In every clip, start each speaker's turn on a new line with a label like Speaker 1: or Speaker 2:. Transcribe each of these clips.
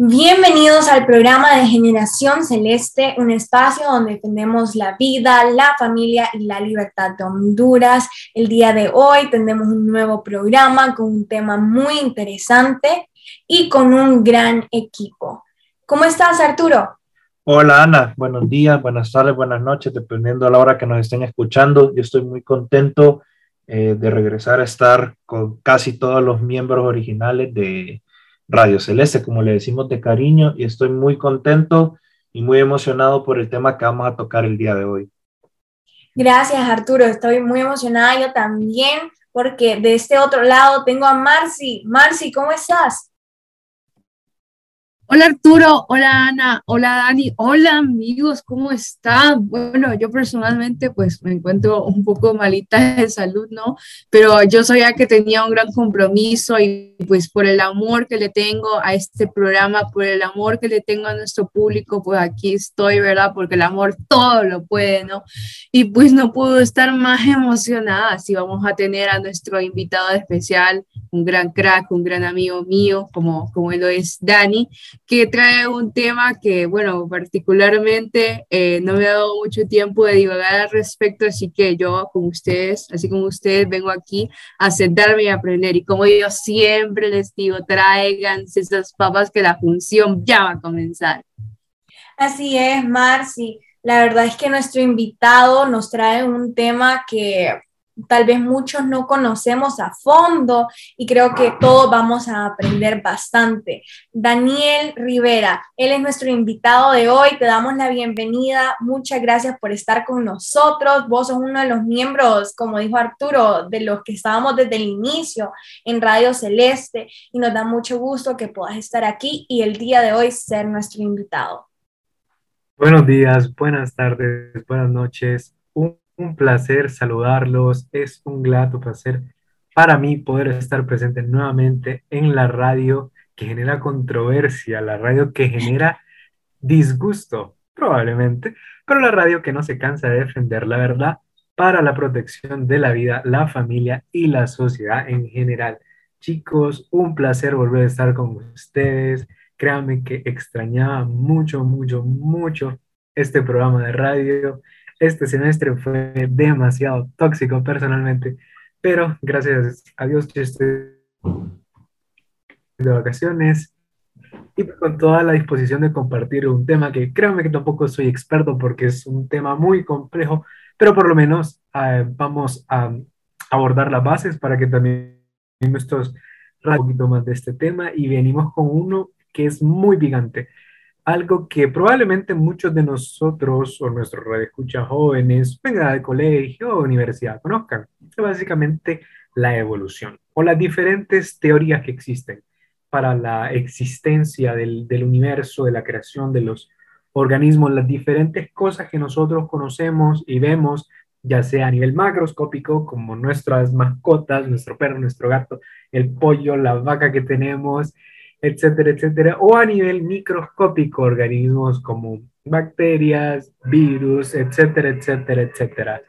Speaker 1: Bienvenidos al programa de Generación Celeste, un espacio donde defendemos la vida, la familia y la libertad de Honduras. El día de hoy tendremos un nuevo programa con un tema muy interesante y con un gran equipo. ¿Cómo estás, Arturo?
Speaker 2: Hola, Ana. Buenos días, buenas tardes, buenas noches, dependiendo de la hora que nos estén escuchando. Yo estoy muy contento eh, de regresar a estar con casi todos los miembros originales de Radio Celeste, como le decimos de cariño, y estoy muy contento y muy emocionado por el tema que vamos a tocar el día de hoy.
Speaker 1: Gracias, Arturo. Estoy muy emocionada yo también, porque de este otro lado tengo a Marci. Marci, ¿cómo estás?
Speaker 3: Hola Arturo, hola Ana, hola Dani, hola amigos, ¿cómo están? Bueno, yo personalmente pues me encuentro un poco malita de salud, ¿no? Pero yo sabía que tenía un gran compromiso y pues por el amor que le tengo a este programa, por el amor que le tengo a nuestro público, pues aquí estoy, ¿verdad? Porque el amor todo lo puede, ¿no? Y pues no puedo estar más emocionada si vamos a tener a nuestro invitado especial, un gran crack, un gran amigo mío, como, como lo es Dani que trae un tema que, bueno, particularmente eh, no me ha dado mucho tiempo de divagar al respecto, así que yo, como ustedes, así como ustedes, vengo aquí a sentarme y aprender. Y como yo siempre les digo, traigan esas papas que la función ya va a comenzar.
Speaker 1: Así es, Marci. La verdad es que nuestro invitado nos trae un tema que tal vez muchos no conocemos a fondo y creo que todos vamos a aprender bastante. Daniel Rivera, él es nuestro invitado de hoy, te damos la bienvenida, muchas gracias por estar con nosotros, vos sos uno de los miembros, como dijo Arturo, de los que estábamos desde el inicio en Radio Celeste y nos da mucho gusto que puedas estar aquí y el día de hoy ser nuestro invitado.
Speaker 2: Buenos días, buenas tardes, buenas noches placer saludarlos, es un grato placer para mí poder estar presente nuevamente en la radio que genera controversia, la radio que genera disgusto, probablemente, pero la radio que no se cansa de defender la verdad para la protección de la vida, la familia y la sociedad en general. Chicos, un placer volver a estar con ustedes. Créanme que extrañaba mucho, mucho, mucho este programa de radio este semestre fue demasiado tóxico personalmente, pero gracias a Dios yo estoy de vacaciones y con toda la disposición de compartir un tema que créanme que tampoco soy experto porque es un tema muy complejo, pero por lo menos eh, vamos a abordar las bases para que también nuestros un poquito más de este tema y venimos con uno que es muy gigante algo que probablemente muchos de nosotros o nuestros radioescuchas jóvenes, venga de colegio o universidad, conozcan. Es básicamente la evolución o las diferentes teorías que existen para la existencia del, del universo, de la creación de los organismos, las diferentes cosas que nosotros conocemos y vemos, ya sea a nivel macroscópico, como nuestras mascotas, nuestro perro, nuestro gato, el pollo, la vaca que tenemos, etcétera, etcétera, o a nivel microscópico, organismos como bacterias, virus, etcétera, etcétera, etcétera.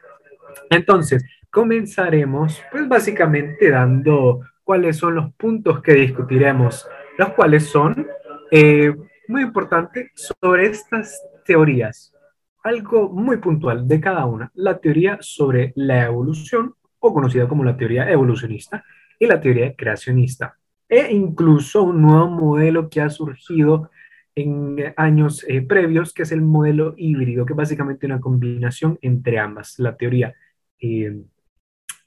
Speaker 2: Entonces, comenzaremos pues básicamente dando cuáles son los puntos que discutiremos, los cuales son eh, muy importantes sobre estas teorías. Algo muy puntual de cada una, la teoría sobre la evolución, o conocida como la teoría evolucionista, y la teoría creacionista e incluso un nuevo modelo que ha surgido en años eh, previos, que es el modelo híbrido, que es básicamente una combinación entre ambas, la teoría eh,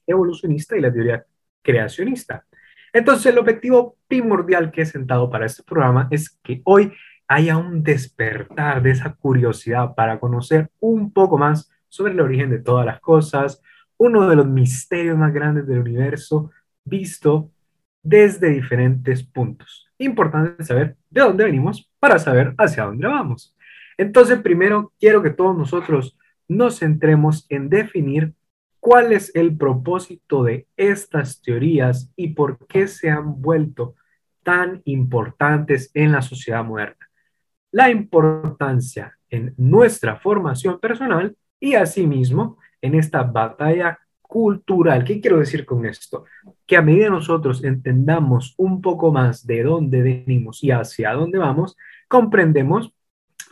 Speaker 2: evolucionista y la teoría creacionista. Entonces, el objetivo primordial que he sentado para este programa es que hoy haya un despertar de esa curiosidad para conocer un poco más sobre el origen de todas las cosas, uno de los misterios más grandes del universo visto desde diferentes puntos. Importante saber de dónde venimos para saber hacia dónde vamos. Entonces, primero quiero que todos nosotros nos centremos en definir cuál es el propósito de estas teorías y por qué se han vuelto tan importantes en la sociedad moderna. La importancia en nuestra formación personal y asimismo en esta batalla cultural. ¿Qué quiero decir con esto? Que a medida nosotros entendamos un poco más de dónde venimos y hacia dónde vamos, comprendemos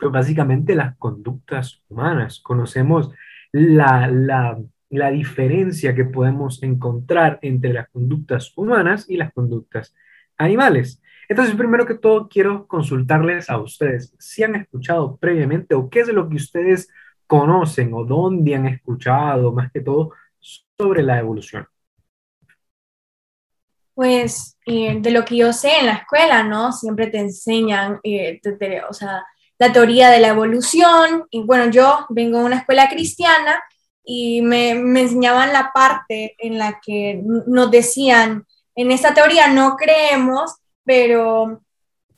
Speaker 2: pues, básicamente las conductas humanas, conocemos la, la, la diferencia que podemos encontrar entre las conductas humanas y las conductas animales. Entonces, primero que todo, quiero consultarles a ustedes si han escuchado previamente o qué es lo que ustedes conocen o dónde han escuchado más que todo sobre la evolución.
Speaker 1: Pues eh, de lo que yo sé en la escuela, ¿no? Siempre te enseñan, eh, o sea, la teoría de la evolución. Y bueno, yo vengo de una escuela cristiana y me, me enseñaban la parte en la que nos decían, en esta teoría no creemos, pero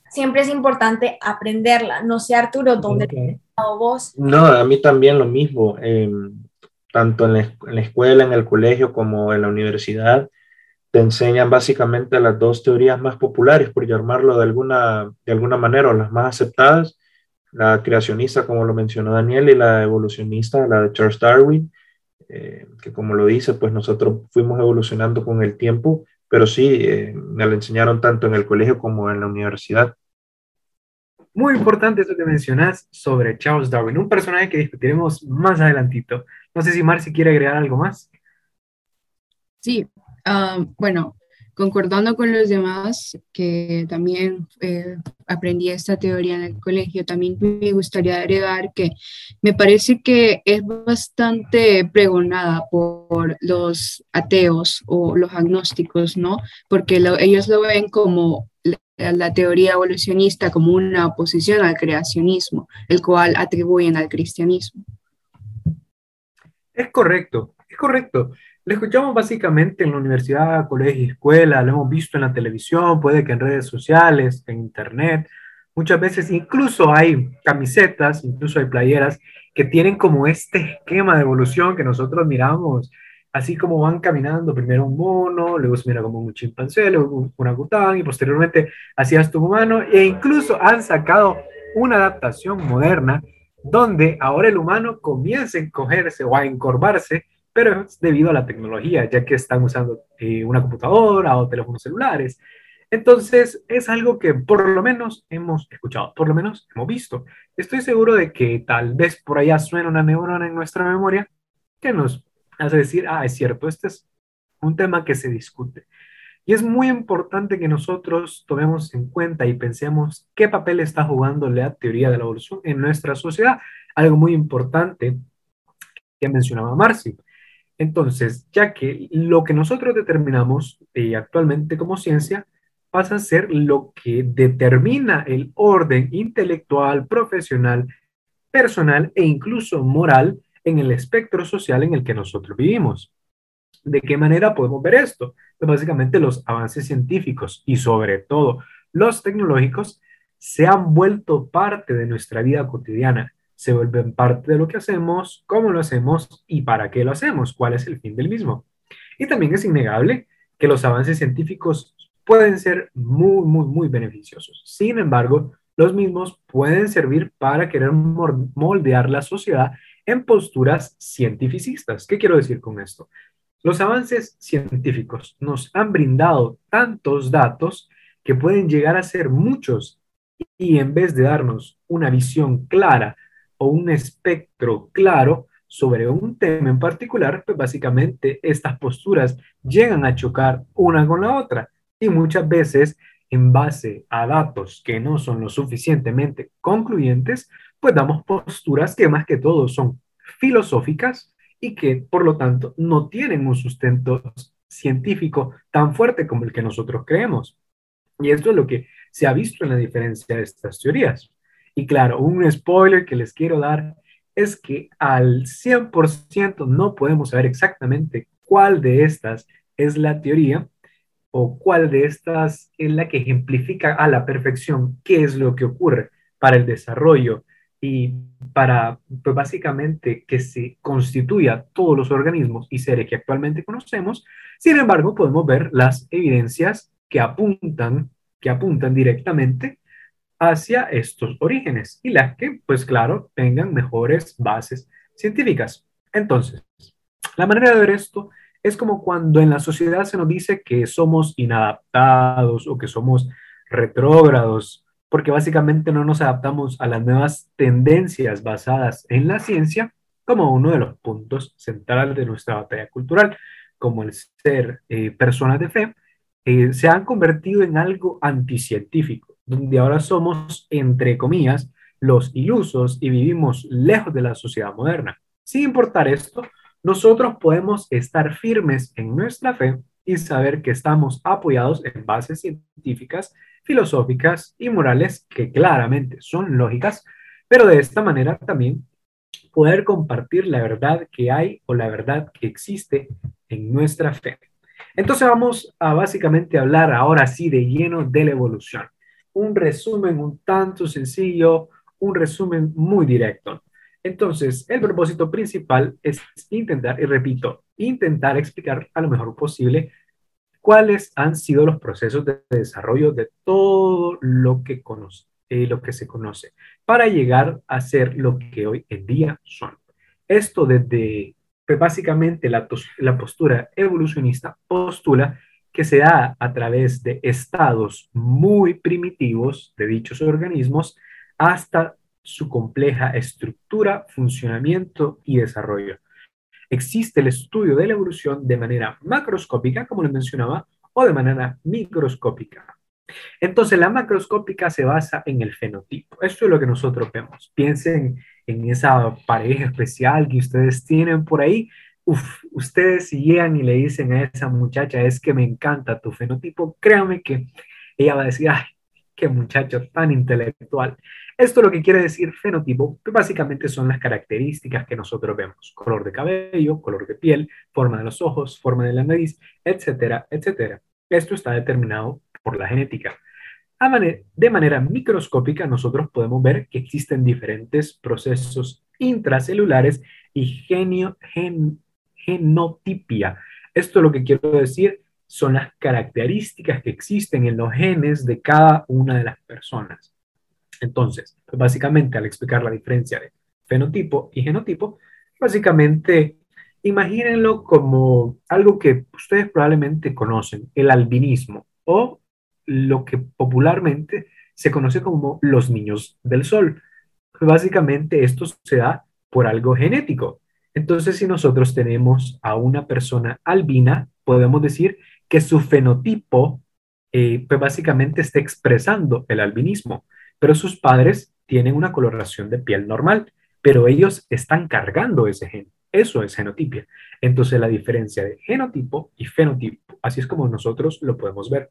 Speaker 1: siempre es importante aprenderla. No sé, Arturo, ¿dónde okay. vos?
Speaker 4: No, a mí también lo mismo. Eh, tanto en la, la, escuela, en el colegio, como en la universidad, te enseñan básicamente las dos teorías más populares, por llamarlo de alguna, de alguna manera, o las más aceptadas, la creacionista, como lo mencionó Daniel, y la evolucionista, la de Charles Darwin, eh, que como lo dice, pues nosotros fuimos evolucionando con el tiempo pero sí, eh, me lo enseñaron tanto en el colegio como en la universidad.
Speaker 2: Muy importante eso que mencionas sobre Charles Darwin, un personaje que discutiremos más adelantito. No sé si Marcy quiere agregar algo más.
Speaker 3: Sí, uh, bueno, concordando con los demás que también eh, aprendí esta teoría en el colegio, también me gustaría agregar que me parece que es bastante pregonada por los ateos o los agnósticos, ¿no? Porque ellos lo ven como la teoría evolucionista como una oposición al creacionismo, el cual atribuyen al cristianismo.
Speaker 2: Es correcto, es correcto. Lo escuchamos básicamente en la universidad, colegio, escuela, lo hemos visto en la televisión, puede que en redes sociales, en internet. Muchas veces incluso hay camisetas, incluso hay playeras que tienen como este esquema de evolución que nosotros miramos, así como van caminando, primero un mono, luego se mira como un chimpancé, luego un orangután y posteriormente hacia tu humano, e incluso han sacado una adaptación moderna donde ahora el humano comienza a encogerse o a encorvarse pero es debido a la tecnología, ya que están usando eh, una computadora o teléfonos celulares. Entonces, es algo que por lo menos hemos escuchado, por lo menos hemos visto. Estoy seguro de que tal vez por allá suena una neurona en nuestra memoria que nos hace decir, ah, es cierto, este es un tema que se discute. Y es muy importante que nosotros tomemos en cuenta y pensemos qué papel está jugando la teoría de la evolución en nuestra sociedad. Algo muy importante que mencionaba Marcy. Entonces, ya que lo que nosotros determinamos eh, actualmente como ciencia pasa a ser lo que determina el orden intelectual, profesional, personal e incluso moral en el espectro social en el que nosotros vivimos. ¿De qué manera podemos ver esto? Pues básicamente los avances científicos y sobre todo los tecnológicos se han vuelto parte de nuestra vida cotidiana se vuelven parte de lo que hacemos, cómo lo hacemos y para qué lo hacemos, cuál es el fin del mismo. Y también es innegable que los avances científicos pueden ser muy, muy, muy beneficiosos. Sin embargo, los mismos pueden servir para querer moldear la sociedad en posturas cientificistas. ¿Qué quiero decir con esto? Los avances científicos nos han brindado tantos datos que pueden llegar a ser muchos y en vez de darnos una visión clara o un espectro claro sobre un tema en particular, pues básicamente estas posturas llegan a chocar una con la otra y muchas veces en base a datos que no son lo suficientemente concluyentes, pues damos posturas que más que todo son filosóficas y que por lo tanto no tienen un sustento científico tan fuerte como el que nosotros creemos. Y esto es lo que se ha visto en la diferencia de estas teorías. Y claro, un spoiler que les quiero dar es que al 100% no podemos saber exactamente cuál de estas es la teoría o cuál de estas es la que ejemplifica a la perfección qué es lo que ocurre para el desarrollo y para pues, básicamente que se constituya todos los organismos y seres que actualmente conocemos. Sin embargo, podemos ver las evidencias que apuntan, que apuntan directamente hacia estos orígenes y las que, pues claro, tengan mejores bases científicas. Entonces, la manera de ver esto es como cuando en la sociedad se nos dice que somos inadaptados o que somos retrógrados, porque básicamente no nos adaptamos a las nuevas tendencias basadas en la ciencia como uno de los puntos centrales de nuestra batalla cultural, como el ser eh, personas de fe, eh, se han convertido en algo anticientífico, donde ahora somos, entre comillas, los ilusos y vivimos lejos de la sociedad moderna. Sin importar esto, nosotros podemos estar firmes en nuestra fe y saber que estamos apoyados en bases científicas, filosóficas y morales que claramente son lógicas, pero de esta manera también poder compartir la verdad que hay o la verdad que existe en nuestra fe. Entonces vamos a básicamente hablar ahora sí de lleno de la evolución. Un resumen un tanto sencillo, un resumen muy directo. Entonces, el propósito principal es intentar, y repito, intentar explicar a lo mejor posible cuáles han sido los procesos de desarrollo de todo lo que, conoce, eh, lo que se conoce para llegar a ser lo que hoy en día son. Esto desde, pues básicamente la, la postura evolucionista postula que se da a través de estados muy primitivos de dichos organismos hasta su compleja estructura, funcionamiento y desarrollo. Existe el estudio de la evolución de manera macroscópica, como les mencionaba, o de manera microscópica. Entonces, la macroscópica se basa en el fenotipo. Esto es lo que nosotros vemos. Piensen en esa pareja especial que ustedes tienen por ahí. Uf, ustedes llegan y le dicen a esa muchacha, es que me encanta tu fenotipo, créanme que ella va a decir, ay, qué muchacho tan intelectual. Esto lo que quiere decir fenotipo, que básicamente son las características que nosotros vemos. Color de cabello, color de piel, forma de los ojos, forma de la nariz, etcétera, etcétera. Esto está determinado por la genética. De manera microscópica, nosotros podemos ver que existen diferentes procesos intracelulares y genio, genotipia. Esto lo que quiero decir son las características que existen en los genes de cada una de las personas. Entonces, básicamente al explicar la diferencia de fenotipo y genotipo, básicamente imagínenlo como algo que ustedes probablemente conocen, el albinismo o lo que popularmente se conoce como los niños del sol. Básicamente esto se da por algo genético. Entonces, si nosotros tenemos a una persona albina, podemos decir que su fenotipo, eh, pues básicamente está expresando el albinismo pero sus padres tienen una coloración de piel normal, pero ellos están cargando ese gen. Eso es genotipia. Entonces la diferencia de genotipo y fenotipo, así es como nosotros lo podemos ver.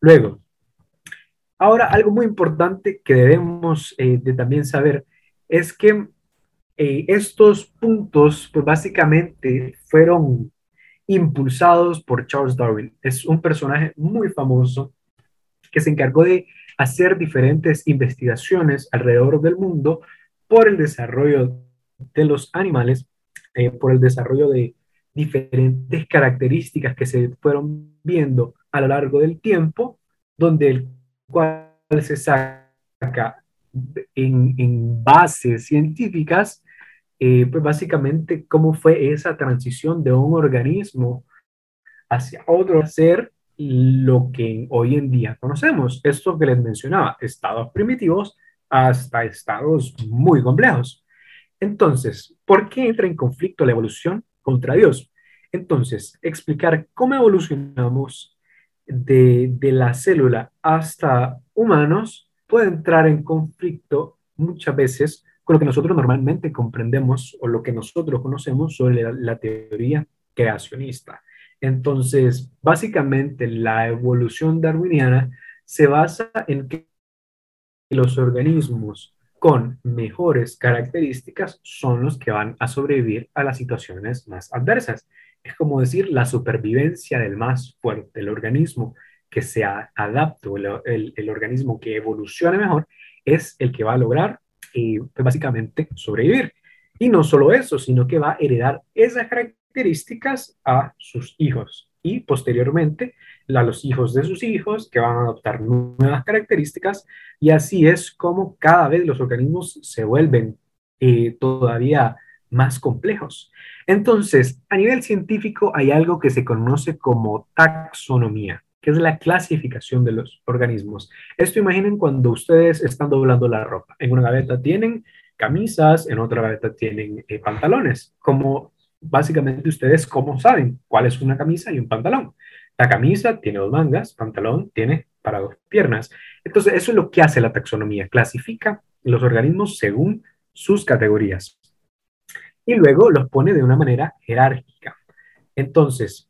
Speaker 2: Luego, ahora algo muy importante que debemos eh, de también saber es que eh, estos puntos, pues básicamente fueron impulsados por Charles Darwin. Es un personaje muy famoso que se encargó de hacer diferentes investigaciones alrededor del mundo por el desarrollo de los animales, eh, por el desarrollo de diferentes características que se fueron viendo a lo largo del tiempo, donde el cual se saca en, bases científicas, eh, pues básicamente cómo fue esa transición de un organismo hacia otro ser lo que hoy en día conocemos. Esto que les mencionaba, estados primitivos hasta estados muy complejos. Entonces, ¿por qué entra en conflicto la evolución contra Dios? Entonces, explicar cómo evolucionamos de, de la célula hasta humanos puede entrar en conflicto muchas veces con lo que nosotros normalmente comprendemos o lo que nosotros conocemos sobre la teoría creacionista. Entonces, básicamente la evolución darwiniana se basa en que los organismos con mejores características son los que van a sobrevivir a las situaciones más adversas. Es como decir la supervivencia del más fuerte, el organismo que se adapte, el, el, organismo que evolucione mejor, es el que va a lograr eh, pues básicamente sobrevivir. Y no solo eso, sino que va a heredar esas características a sus hijos y posteriormente a los hijos de sus hijos que van a adoptar nuevas características y así es como cada vez los organismos se vuelven eh, todavía más complejos. Entonces, a nivel científico hay algo que se conoce como taxonomía, que es la clasificación de los organismos. Esto imaginen cuando ustedes están doblando la ropa. En una gaveta tienen camisas, en otra gaveta tienen eh, pantalones. Como básicamente ustedes, ¿cómo saben cuál es una camisa y un pantalón? La camisa tiene dos mangas, pantalón tiene para dos piernas. Entonces, eso es lo que hace la taxonomía. Clasifica los organismos según sus categorías y luego los pone de una manera jerárquica. Entonces,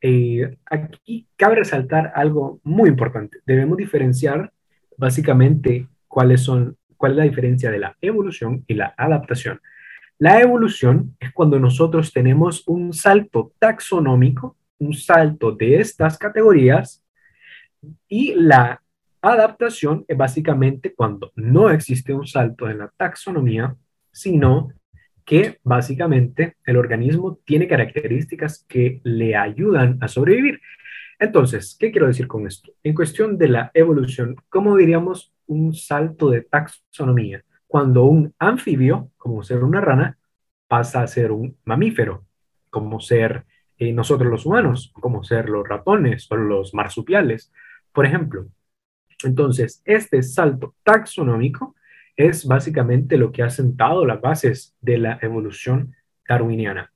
Speaker 2: eh, aquí cabe resaltar algo muy importante. Debemos diferenciar básicamente cuáles son, cuál es la diferencia de la evolución y la adaptación. La evolución es cuando nosotros tenemos un salto taxonómico, un salto de estas categorías, y la adaptación es básicamente cuando no existe un salto en la taxonomía, sino que básicamente el organismo tiene características que le ayudan a sobrevivir. Entonces, ¿qué quiero decir con esto? En cuestión de la evolución, ¿cómo diríamos un salto de taxonomía? Cuando un anfibio, como ser una rana, pasa a ser un mamífero, como ser eh, nosotros los humanos, como ser los ratones o los marsupiales, por ejemplo. Entonces, este salto taxonómico es básicamente lo que ha sentado las bases de la evolución darwiniana.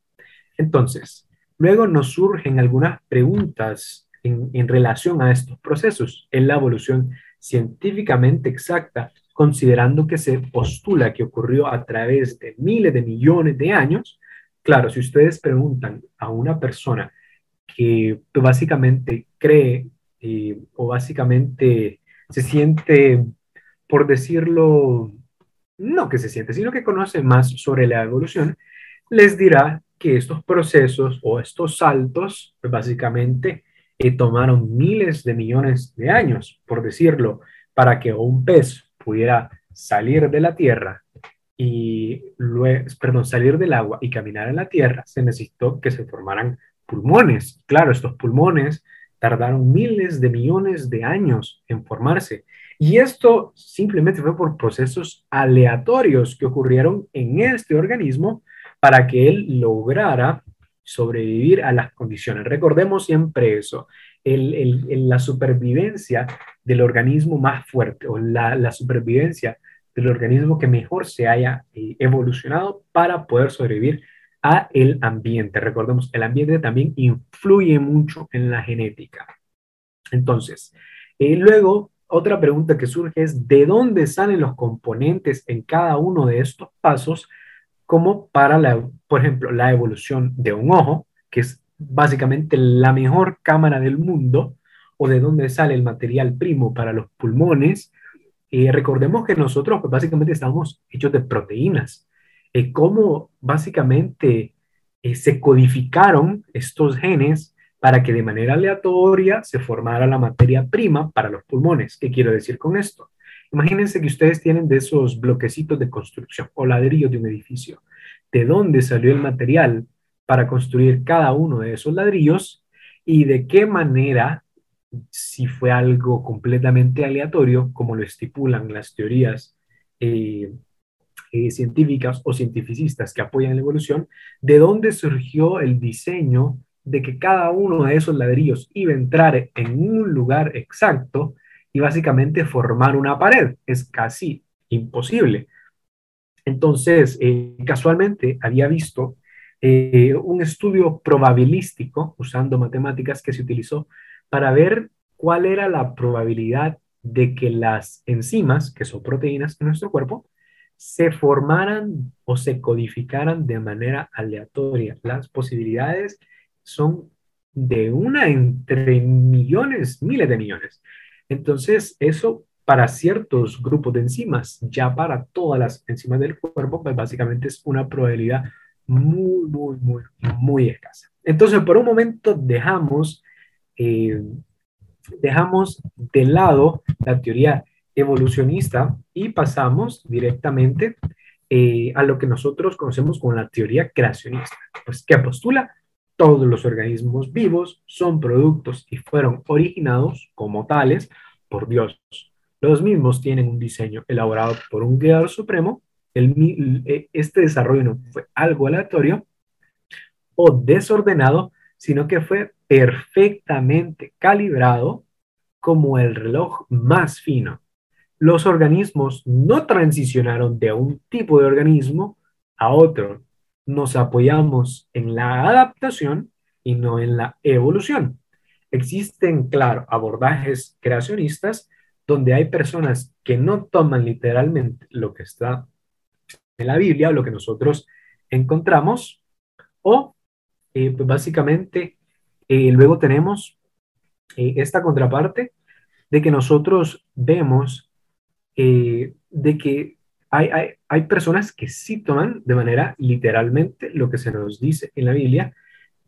Speaker 2: Entonces, luego nos surgen algunas preguntas en, en, relación a estos procesos en la evolución científicamente exacta, considerando que se postula que ocurrió a través de miles de millones de años. Claro, si ustedes preguntan a una persona que básicamente cree eh, o básicamente se siente por decirlo, no que se siente, sino que conoce más sobre la evolución, les dirá que estos procesos o estos saltos, pues básicamente eh, tomaron miles de millones de años, por decirlo, para que un pez pudiera salir de la tierra y luego, perdón, salir del agua y caminar en la tierra, se necesitó que se formaran pulmones. Claro, estos pulmones tardaron miles de millones de años en formarse y esto simplemente fue por procesos aleatorios que ocurrieron en este organismo para que él lograra sobrevivir a las condiciones. Recordemos siempre eso, la supervivencia del organismo más fuerte o la, supervivencia del organismo que mejor se haya eh, evolucionado para poder sobrevivir a el ambiente. Recordemos, el ambiente también influye mucho en la genética. Entonces, eh, luego otra pregunta que surge es, ¿de dónde salen los componentes en cada uno de estos pasos? Como para, la, por ejemplo, la evolución de un ojo, que es básicamente la mejor cámara del mundo, o de dónde sale el material primo para los pulmones. Eh, recordemos que nosotros pues, básicamente estamos hechos de proteínas. Eh, ¿Cómo básicamente eh, se codificaron estos genes para que de manera aleatoria se formara la materia prima para los pulmones. ¿Qué quiero decir con esto? Imagínense que ustedes tienen de esos bloquecitos de construcción o ladrillos de un edificio. ¿De dónde salió el material para construir cada uno de esos ladrillos? ¿Y de qué manera, si fue algo completamente aleatorio, como lo estipulan las teorías eh, eh, científicas o cientificistas que apoyan la evolución, de dónde surgió el diseño de que cada uno de esos ladrillos iba a entrar en un lugar exacto y básicamente formar una pared. Es casi imposible. Entonces, eh, casualmente había visto eh, un estudio probabilístico usando matemáticas que se utilizó para ver cuál era la probabilidad de que las enzimas, que son proteínas en nuestro cuerpo, se formaran o se codificaran de manera aleatoria. Las posibilidades son de una entre millones, miles de millones. Entonces, eso para ciertos grupos de enzimas, ya para todas las enzimas del cuerpo, pues básicamente es una probabilidad muy, muy, muy, muy escasa. Entonces, por un momento dejamos, eh, dejamos de lado la teoría evolucionista y pasamos directamente eh, a lo que nosotros conocemos como la teoría creacionista, pues que postula todos los organismos vivos son productos y fueron originados como tales por Dios. Los mismos tienen un diseño elaborado por un guiador supremo. El, eh, este desarrollo no fue algo aleatorio o desordenado, sino que fue perfectamente calibrado como el reloj más fino. Los organismos no transicionaron de un tipo de organismo a otro, nos apoyamos en la adaptación y no en la evolución. Existen, claro, abordajes creacionistas donde hay personas que no toman literalmente lo que está en la Biblia, lo que nosotros encontramos, o eh, pues básicamente eh, luego tenemos eh, esta contraparte de que nosotros vemos de que hay, personas que sí toman de manera literalmente lo que se nos dice en la Biblia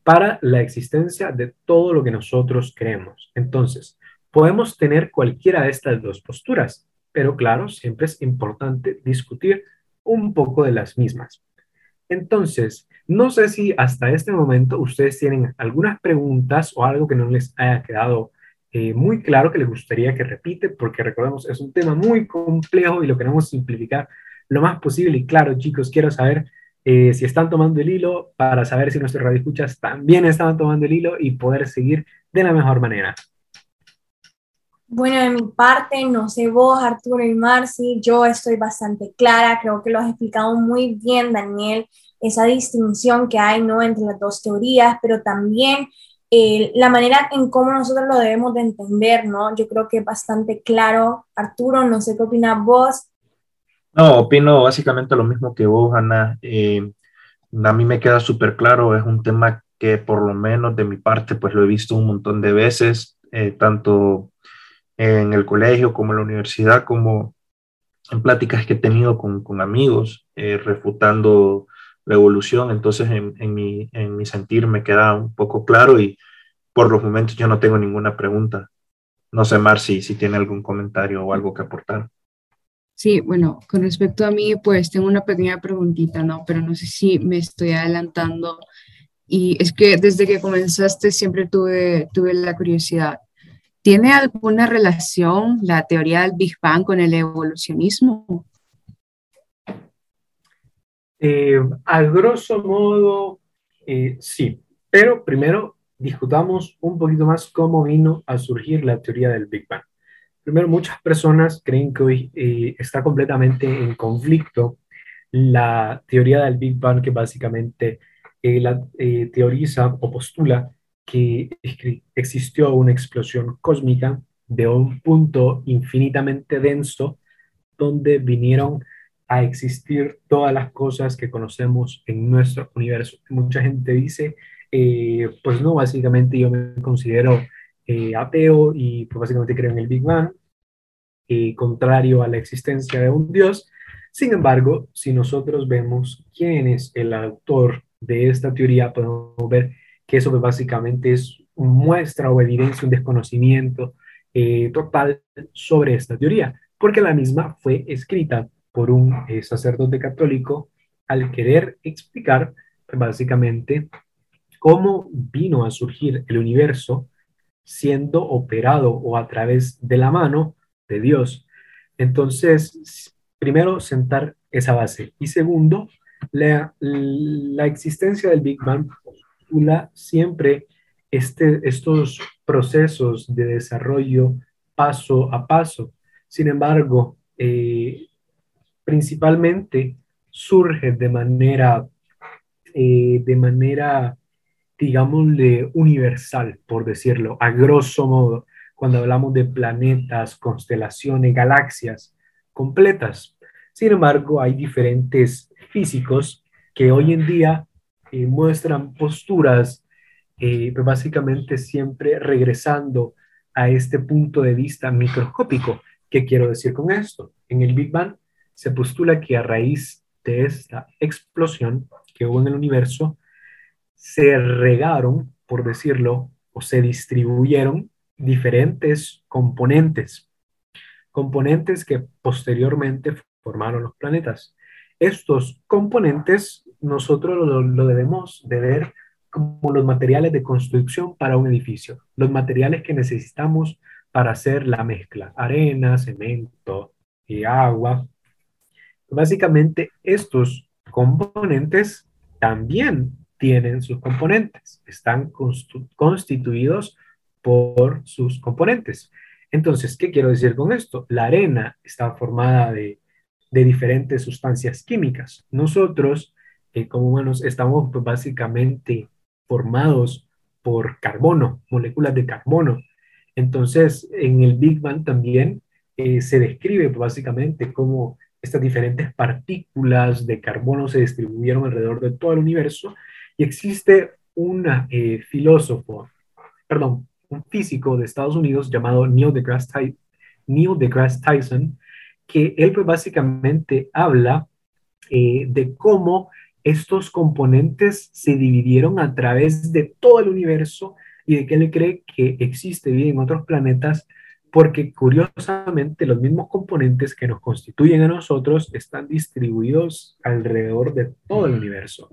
Speaker 2: para la existencia de todo lo que nosotros creemos. Entonces, podemos tener cualquiera de estas dos posturas, pero claro, siempre es importante discutir un poco de las mismas. Entonces, no sé si hasta este momento ustedes tienen algunas preguntas o algo que no les haya quedado eh, muy claro que les gustaría que repite, porque recordemos, es un tema muy complejo y lo queremos simplificar lo más posible. Y claro, chicos, quiero saber eh, si están tomando el hilo para saber si nuestros radioescuchas también están tomando el hilo y poder seguir de la mejor manera.
Speaker 1: Bueno, de mi parte, no sé vos, Arturo y Marci, yo estoy bastante clara, creo que lo has explicado muy bien, Daniel, esa distinción que hay ¿no? entre las dos teorías, pero también eh, la manera en cómo nosotros lo debemos de entender, ¿no? Yo creo que es bastante claro. Arturo, no sé qué opinas vos.
Speaker 4: No, opino básicamente lo mismo que vos, Ana. Eh, a mí me queda súper claro, es un tema que por lo menos de mi parte, pues lo he visto un montón de veces, eh, tanto en el colegio como en la universidad, como en pláticas que he tenido con, con amigos, refutando la evolución. Entonces, en, en, mi, en mi sentir me queda un poco claro y por los momentos yo no tengo ninguna pregunta. No sé, Marci, si tiene algún comentario o algo que aportar.
Speaker 3: Sí, bueno, con respecto a mí, pues tengo una pequeña preguntita, ¿no? Pero no sé si me estoy adelantando. Y es que desde que comenzaste siempre tuve, tuve la curiosidad. ¿Tiene alguna relación la teoría del Big Bang con el evolucionismo?
Speaker 2: Eh, a grosso modo, eh, sí, pero primero discutamos un poquito más cómo vino a surgir la teoría del Big Bang. Primero, muchas personas creen que hoy eh, está completamente en conflicto la teoría del Big Bang, que básicamente la, teoriza o postula que existió una explosión cósmica de un punto infinitamente denso donde vinieron a existir todas las cosas que conocemos en nuestro universo. Mucha gente dice, eh, pues no, básicamente yo me considero eh, ateo y pues básicamente creo en el Big Bang, eh, contrario a la existencia de un Dios. Sin embargo, si nosotros vemos quién es el autor de esta teoría, podemos ver que eso pues, básicamente es muestra o evidencia un desconocimiento total sobre esta teoría, porque la misma fue escrita por un eh, sacerdote católico al querer explicar básicamente cómo vino a surgir el universo siendo operado o a través de la mano de Dios. Entonces, primero, sentar esa base. Y segundo, la, la existencia del Big Bang siempre este, estos procesos de desarrollo paso a paso. Sin embargo, eh, principalmente surge de manera, eh, de manera, digámosle, universal, por decirlo, a grosso modo, cuando hablamos de planetas, constelaciones, galaxias completas. Sin embargo, hay diferentes físicos que hoy en día muestran posturas, eh, básicamente siempre regresando a este punto de vista microscópico. ¿Qué quiero decir con esto? En el Big Bang se postula que a raíz de esta explosión que hubo en el universo, se regaron, por decirlo, o se distribuyeron diferentes componentes. componentes que posteriormente formaron los planetas. Estos componentes nosotros lo, debemos de ver como los materiales de construcción para un edificio, los materiales que necesitamos para hacer la mezcla, arena, cemento y agua. Básicamente estos componentes también tienen sus componentes, están constituidos por sus componentes. Entonces, ¿qué quiero decir con esto? La arena está formada de, diferentes sustancias químicas. Nosotros, eh, como humanos, estamos pues, básicamente formados por carbono, moléculas de carbono. Entonces, en el Big Bang también eh, se describe pues, básicamente cómo estas diferentes partículas de carbono se distribuyeron alrededor de todo el universo y existe un eh, filósofo, perdón, un físico de Estados Unidos llamado Neil deGrasse, Neil deGrasse Tyson, que él pues básicamente habla eh, de cómo estos componentes se dividieron a través de todo el universo y de que él cree que existe vida en otros planetas porque curiosamente los mismos componentes que nos constituyen a nosotros están distribuidos alrededor de todo el universo.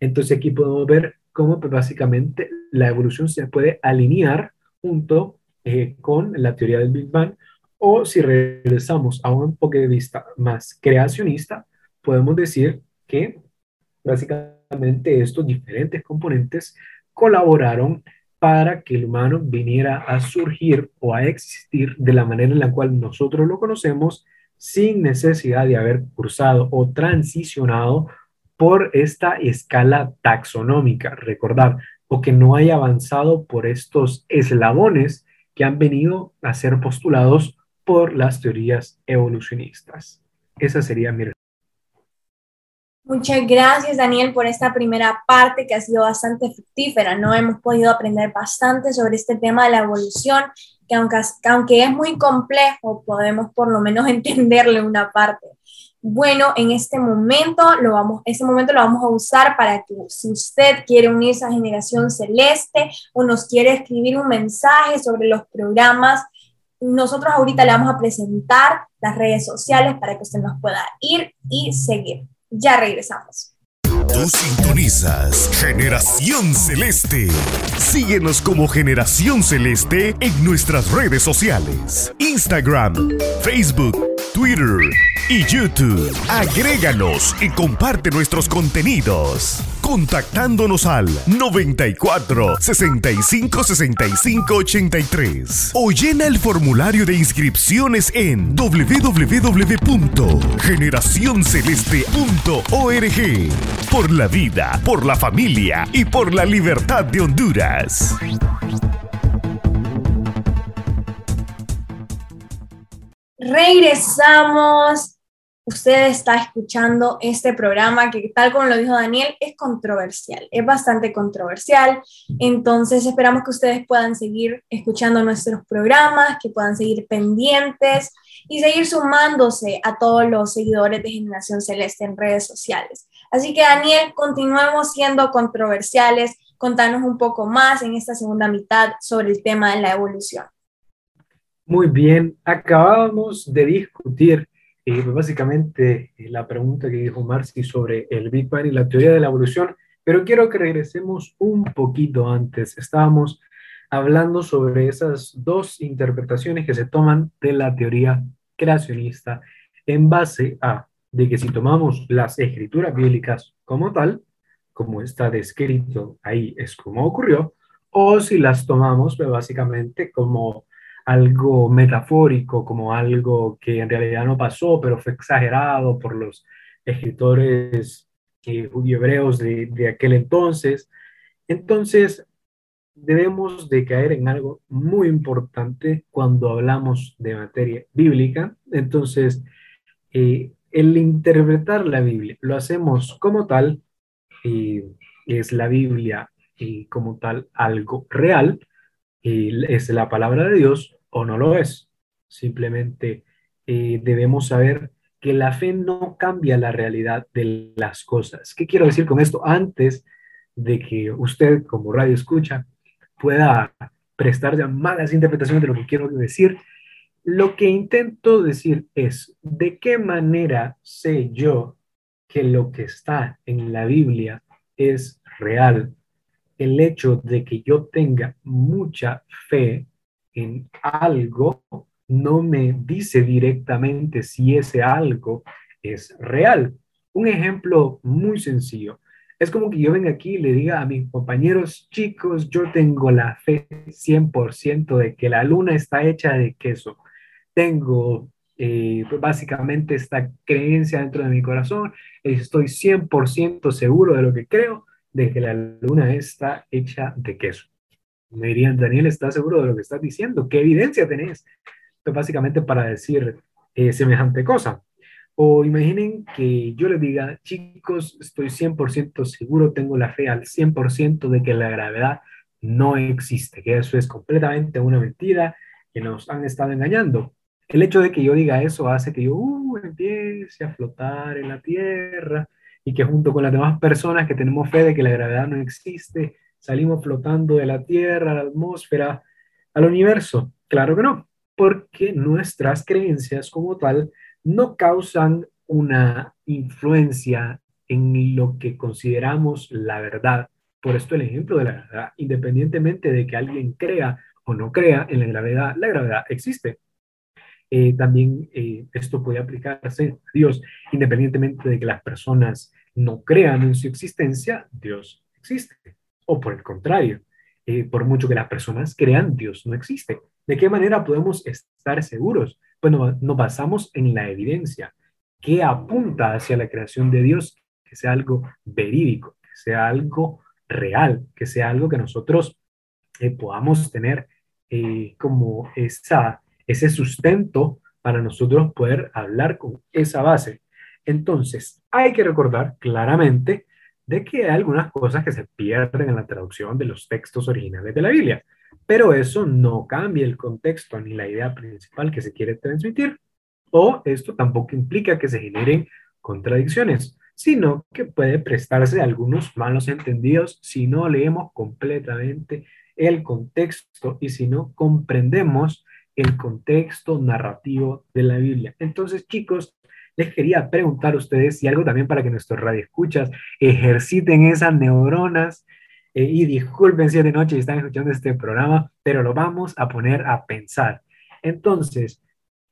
Speaker 2: Entonces aquí podemos ver cómo pues, básicamente la evolución se puede alinear junto eh, con la teoría del Big Bang, o si regresamos a un punto de vista más creacionista, podemos decir que básicamente estos diferentes componentes colaboraron para que el humano viniera a surgir o a existir de la manera en la cual nosotros lo conocemos sin necesidad de haber cursado o transicionado por esta escala taxonómica. Recordar, o que no haya avanzado por estos eslabones que han venido a ser postulados por las teorías evolucionistas. Esa sería mi
Speaker 1: Muchas gracias, Daniel, por esta primera parte que ha sido bastante fructífera. No hemos podido aprender bastante sobre este tema de la evolución, que aunque, es muy complejo, podemos por lo menos entenderle una parte bueno, en este momento lo vamos, este momento lo vamos a usar para que si usted quiere unirse a Generación Celeste o nos quiere escribir un mensaje sobre los programas, nosotros ahorita le vamos a presentar las redes sociales para que usted nos pueda ir y seguir. Ya regresamos.
Speaker 5: Tú sintonizas Generación Celeste. Síguenos como Generación Celeste en nuestras redes sociales. Instagram, Facebook, Twitter y YouTube. Agréganos y comparte nuestros contenidos. Contactándonos al 94 65 65 83 o llena el formulario de inscripciones en www.generacionceleste.org. Por la vida, por la familia y por la libertad de Honduras.
Speaker 1: Regresamos. Usted está escuchando este programa que, tal como lo dijo Daniel, es controversial, es bastante controversial. Entonces, esperamos que ustedes puedan seguir escuchando nuestros programas, que puedan seguir pendientes y seguir sumándose a todos los seguidores de Generación Celeste en redes sociales. Así que, Daniel, continuemos siendo controversiales. Contanos un poco más en esta segunda mitad sobre el tema de la evolución.
Speaker 2: Muy bien, acabábamos de discutir eh, pues, básicamente eh, la pregunta que dijo Marcy sobre el Big Bang y la teoría de la evolución, pero quiero que regresemos un poquito antes. Estábamos hablando sobre esas dos interpretaciones que se toman de la teoría creacionista en base a de que si tomamos las escrituras bíblicas como tal, como está descrito ahí es como ocurrió, o si las tomamos pues, básicamente como algo metafórico, como algo que en realidad no pasó, pero fue exagerado por los escritores eh, judío-hebreos de, de aquel entonces. Entonces, debemos de caer en algo muy importante cuando hablamos de materia bíblica. Entonces, eh, el interpretar la Biblia, lo hacemos como tal, eh, es la Biblia y como tal algo real, es la palabra de Dios o no lo es. Simplemente eh, debemos saber que la fe no cambia la realidad de las cosas. ¿Qué quiero decir con esto? Antes de que usted como radio escucha pueda prestar malas interpretaciones de lo que quiero decir, Lo que intento decir es, ¿de qué manera sé yo que lo que está en la Biblia es real? El hecho de que yo tenga mucha fe en algo no me dice directamente si ese algo es real. Un ejemplo muy sencillo. Es como que yo venga aquí y le diga a mis compañeros chicos, yo tengo la fe 100% de que la luna está hecha de queso. Tengo eh, básicamente esta creencia dentro de mi corazón. Estoy 100% seguro de lo que creo, de que la luna está hecha de queso. Me dirían, Daniel, ¿estás seguro de lo que estás diciendo? ¿Qué evidencia tenés? Pues básicamente para decir eh, semejante cosa. O imaginen que yo les diga, chicos, estoy 100% seguro, tengo la fe al 100% de que la gravedad no existe, que eso es completamente una mentira, que nos han estado engañando. El hecho de que yo diga eso hace que yo uh, empiece a flotar en la Tierra y que junto con las demás personas que tenemos fe de que la gravedad no existe, salimos flotando de la Tierra, a la atmósfera, al universo. Claro que no, porque nuestras creencias como tal no causan una influencia en lo que consideramos la verdad. Por esto el ejemplo de la verdad, independientemente de que alguien crea o no crea en la gravedad, la gravedad existe. Eh, también eh, esto puede aplicarse a Dios, independientemente de que las personas no crean en su existencia, Dios existe. O por el contrario, eh, por mucho que las personas crean, Dios no existe. ¿De qué manera podemos estar seguros? Bueno, nos basamos en la evidencia que apunta hacia la creación de Dios, que sea algo verídico, que sea algo real, que sea algo que nosotros podamos tener como esa, ese sustento para nosotros poder hablar con esa base. Entonces, hay que recordar claramente de que hay algunas cosas que se pierden en la traducción de los textos originales de la Biblia pero eso no cambia el contexto ni la idea principal que se quiere transmitir, o esto tampoco implica que se generen contradicciones, sino que puede prestarse a algunos malos entendidos si no leemos completamente el contexto y si no comprendemos el contexto narrativo de la Biblia. Entonces, chicos, les quería preguntar a ustedes y algo también para que nuestros radioescuchas ejerciten esas neuronas eh, y disculpen si de noche están escuchando este programa, pero lo vamos a poner a pensar. Entonces,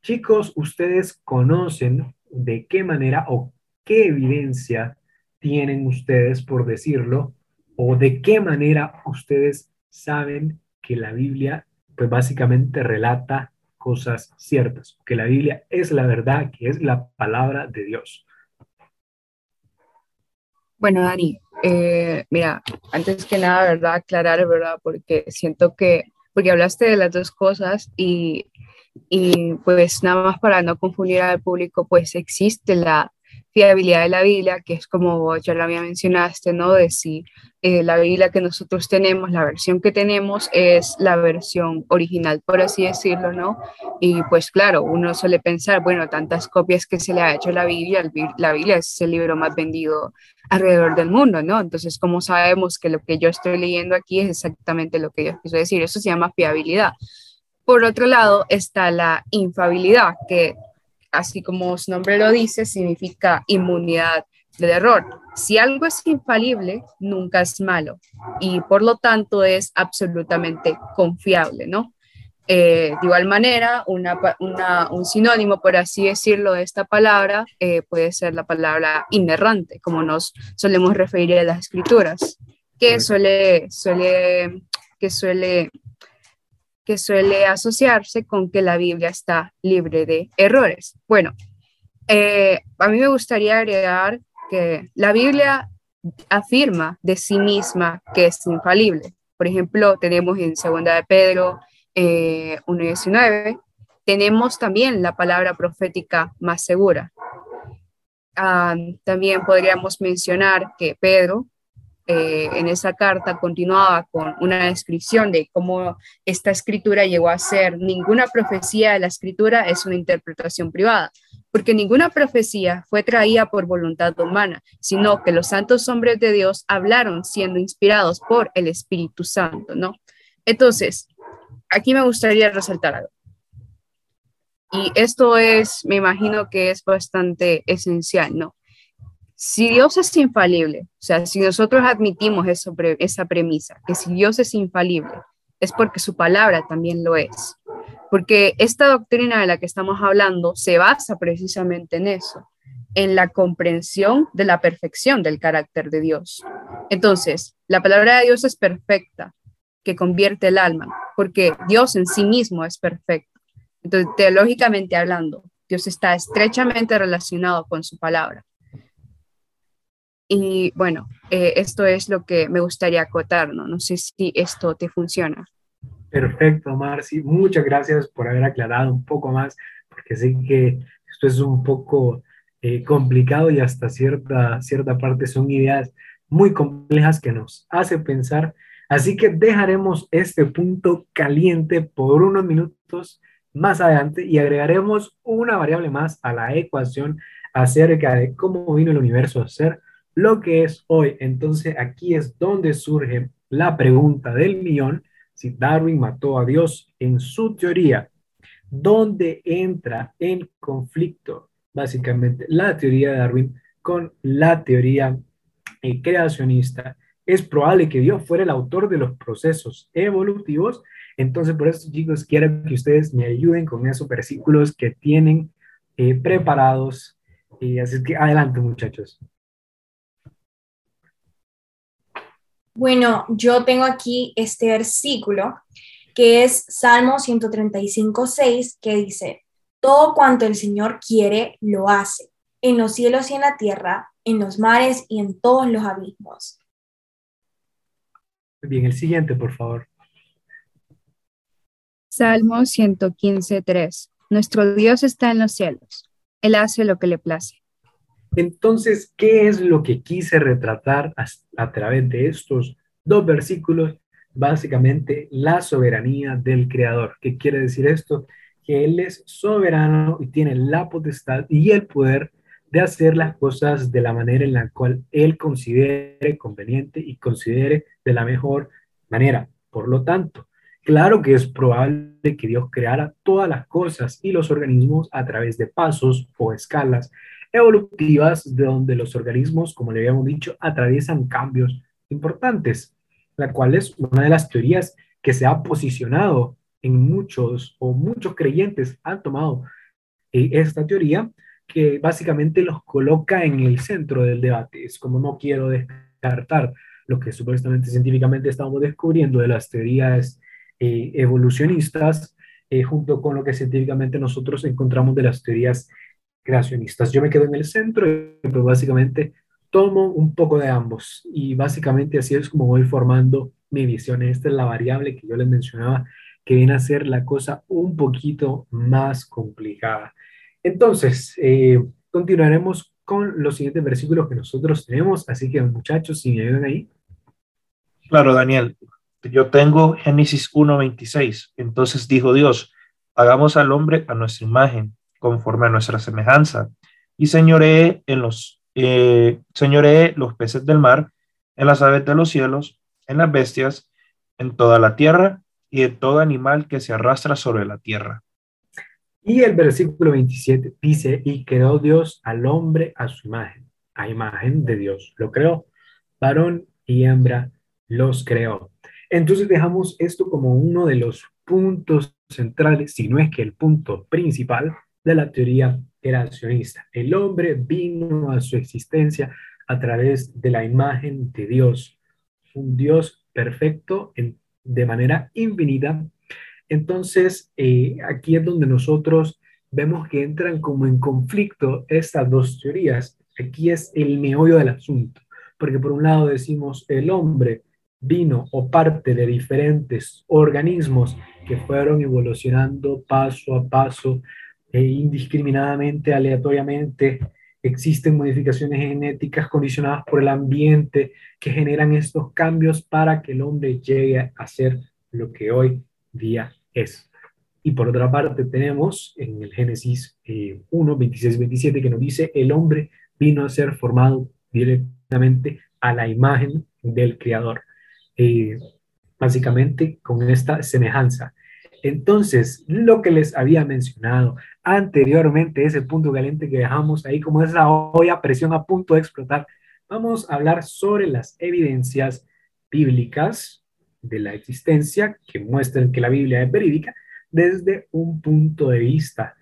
Speaker 2: chicos, ustedes conocen de qué manera o qué evidencia tienen ustedes, por decirlo, o de qué manera ustedes saben que la Biblia, pues básicamente relata cosas ciertas, que la Biblia es la verdad, que es la palabra de Dios.
Speaker 3: Bueno, Dani, eh, mira, antes que nada, ¿verdad? Aclarar, ¿verdad? Porque siento que, porque hablaste de las dos cosas y, y pues nada más para no confundir al público, pues existe la fiabilidad de la Biblia, que es como ya lo había mencionaste, ¿no? De si eh, la Biblia que nosotros tenemos, la versión que tenemos es la versión original, por así decirlo, ¿no? Y pues claro, uno suele pensar, bueno, tantas copias que se le ha hecho a la Biblia, la Biblia es el libro más vendido alrededor del mundo, ¿no? Entonces, ¿cómo sabemos que lo que yo estoy leyendo aquí es exactamente lo que yo quiso decir? Eso se llama fiabilidad. Por otro lado está la infabilidad, que así como su nombre lo dice, significa inmunidad del error. Si algo es infalible, nunca es malo y por lo tanto es absolutamente confiable, ¿no? Eh, de igual manera, un sinónimo, por así decirlo, de esta palabra eh, puede ser la palabra inerrante, como nos solemos referir a las escrituras, que suele, suele, que suele que suele asociarse con que la Biblia está libre de errores. Bueno, eh, a mí me gustaría agregar que la Biblia afirma de sí misma que es infalible. Por ejemplo, tenemos en Segunda de Pedro eh, 1.19, tenemos también la palabra profética más segura. Ah, también podríamos mencionar que Pedro eh, en esa carta continuaba con una descripción de cómo esta escritura llegó a ser ninguna profecía de la escritura es una interpretación privada, porque ninguna profecía fue traída por voluntad humana, sino que los santos hombres de Dios hablaron siendo inspirados por el Espíritu Santo, ¿no? Entonces, aquí me gustaría resaltar algo. Y esto es, me imagino que es bastante esencial, ¿no? Si Dios es infalible, o sea, si nosotros admitimos esa premisa, que si Dios es infalible, es porque su palabra también lo es. Porque esta doctrina de la que estamos hablando se basa precisamente en eso, en la comprensión de la perfección del carácter de Dios. Entonces, la palabra de Dios es perfecta, que convierte el alma, porque Dios en sí mismo es perfecto. Entonces, teológicamente hablando, Dios está estrechamente relacionado con su palabra. Y bueno, eh, esto es lo que me gustaría acotar, ¿no? No sé si esto te funciona.
Speaker 2: Perfecto, Marci. Muchas gracias por haber aclarado un poco más, porque sé que esto es un poco eh, complicado y hasta cierta, cierta parte son ideas muy complejas que nos hace pensar. Así que dejaremos este punto caliente por unos minutos más adelante y agregaremos una variable más a la ecuación acerca de cómo vino el universo a ser lo que es hoy. Entonces aquí es donde surge la pregunta del millón, si Darwin mató a Dios en su teoría, ¿dónde entra en conflicto básicamente la teoría de Darwin con la teoría eh, creacionista? Es probable que Dios fuera el autor de los procesos evolutivos. Entonces, por eso, chicos, quiero que ustedes me ayuden con esos versículos que tienen eh, preparados. Y así que adelante, muchachos.
Speaker 1: Bueno, yo tengo aquí este versículo que es Salmo 135, 6, que dice, todo cuanto el Señor quiere, lo hace, en los cielos y en la tierra, en los mares y en todos los abismos.
Speaker 2: Bien, el siguiente, por favor.
Speaker 3: Salmo 115, 3. Nuestro Dios está en los cielos. Él hace lo que le place.
Speaker 2: Entonces, ¿qué es lo que quise retratar a, través de estos dos versículos? Básicamente, la soberanía del Creador. ¿Qué quiere decir esto? Que Él es soberano y tiene la potestad y el poder de hacer las cosas de la manera en la cual Él considere conveniente y considere de la mejor manera. Por lo tanto, claro que es probable que Dios creara todas las cosas y los organismos a través de pasos o escalas evolutivas de donde los organismos, como le habíamos dicho, atraviesan cambios importantes, la cual es una de las teorías que se ha posicionado en muchos o muchos creyentes han tomado eh, esta teoría que básicamente los coloca en el centro del debate. Es como no quiero descartar lo que supuestamente científicamente estamos descubriendo de las teorías eh, evolucionistas, eh, junto con lo que científicamente nosotros encontramos de las teorías creacionistas. Yo me quedo en el centro y pues básicamente tomo un poco de ambos y básicamente así es como voy formando mi visión. Esta es la variable que yo les mencionaba que viene a ser la cosa un poquito más complicada. Entonces, eh, continuaremos con los siguientes versículos que nosotros tenemos, así que muchachos, si me ayudan ahí.
Speaker 4: Claro, Daniel, yo tengo Génesis 1.26. Entonces dijo Dios, hagamos al hombre a nuestra imagen conforme a nuestra semejanza, y señoree en los, eh, los peces del mar, en las aves de los cielos, en las bestias, en toda la tierra y en todo animal que se arrastra sobre la tierra.
Speaker 2: Y el versículo 27 dice, y creó Dios al hombre a su imagen, a imagen de Dios. Lo creó, varón y hembra los creó. Entonces dejamos esto como uno de los puntos centrales, si no es que el punto principal de la teoría creacionista. El hombre vino a su existencia a través de la imagen de Dios, un Dios perfecto de manera infinita. Entonces, eh, aquí es donde nosotros vemos que entran como en conflicto estas dos teorías. Aquí es el meollo del asunto, porque por un lado decimos el hombre vino o parte de diferentes organismos que fueron evolucionando paso a paso e indiscriminadamente, aleatoriamente. Existen modificaciones genéticas condicionadas por el ambiente que generan estos cambios para que el hombre llegue a ser lo que hoy día es. Y por otra parte tenemos en el Génesis 1, 26, 27 que nos dice, el hombre vino a ser formado directamente a la imagen del Creador. Eh, básicamente con esta semejanza. Entonces, lo que les había mencionado anteriormente, ese punto caliente que dejamos ahí como esa olla a presión a punto de explotar, vamos a hablar sobre las evidencias bíblicas de la existencia que muestran que la Biblia es verídica desde un punto de vista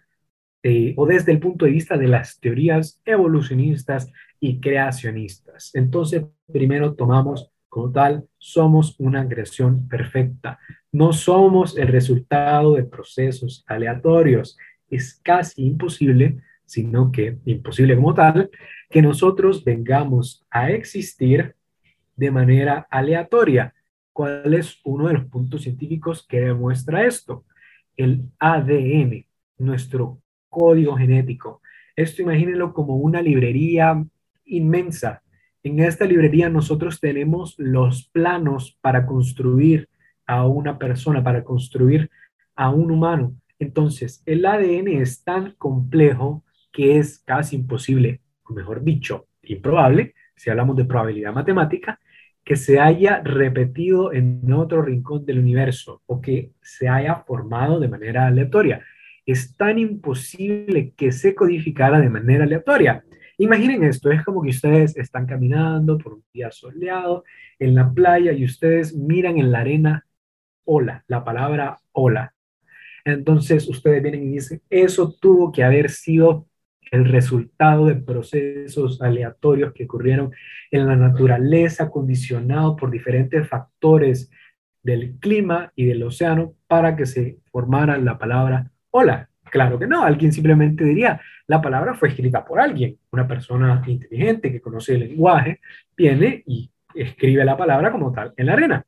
Speaker 2: o desde el punto de vista de las teorías evolucionistas y creacionistas. Entonces, primero tomamos como tal, somos una creación perfecta. No somos el resultado de procesos aleatorios. Es casi imposible, sino que imposible como tal, que nosotros vengamos a existir de manera aleatoria. ¿Cuál es uno de los puntos científicos que demuestra esto? El ADN, nuestro código genético. Esto imagínenlo como una librería inmensa. En esta librería nosotros tenemos los planos para construir a una persona, para construir a un humano. Entonces, el ADN es tan complejo que es casi imposible, o mejor dicho, improbable, si hablamos de probabilidad matemática, que se haya repetido en otro rincón del universo o que se haya formado de manera aleatoria. Es tan imposible que se codificara de manera aleatoria. Imaginen esto, es como que ustedes están caminando por un día soleado en la playa y ustedes miran en la arena hola, la palabra hola. Entonces ustedes vienen y dicen, eso tuvo que haber sido el resultado de procesos aleatorios que ocurrieron en la naturaleza, condicionado por diferentes factores del clima y del océano para que se formara la palabra hola. Claro que no, alguien simplemente diría, la palabra fue escrita por alguien, una persona inteligente que conoce el lenguaje, viene y escribe la palabra como tal en la arena.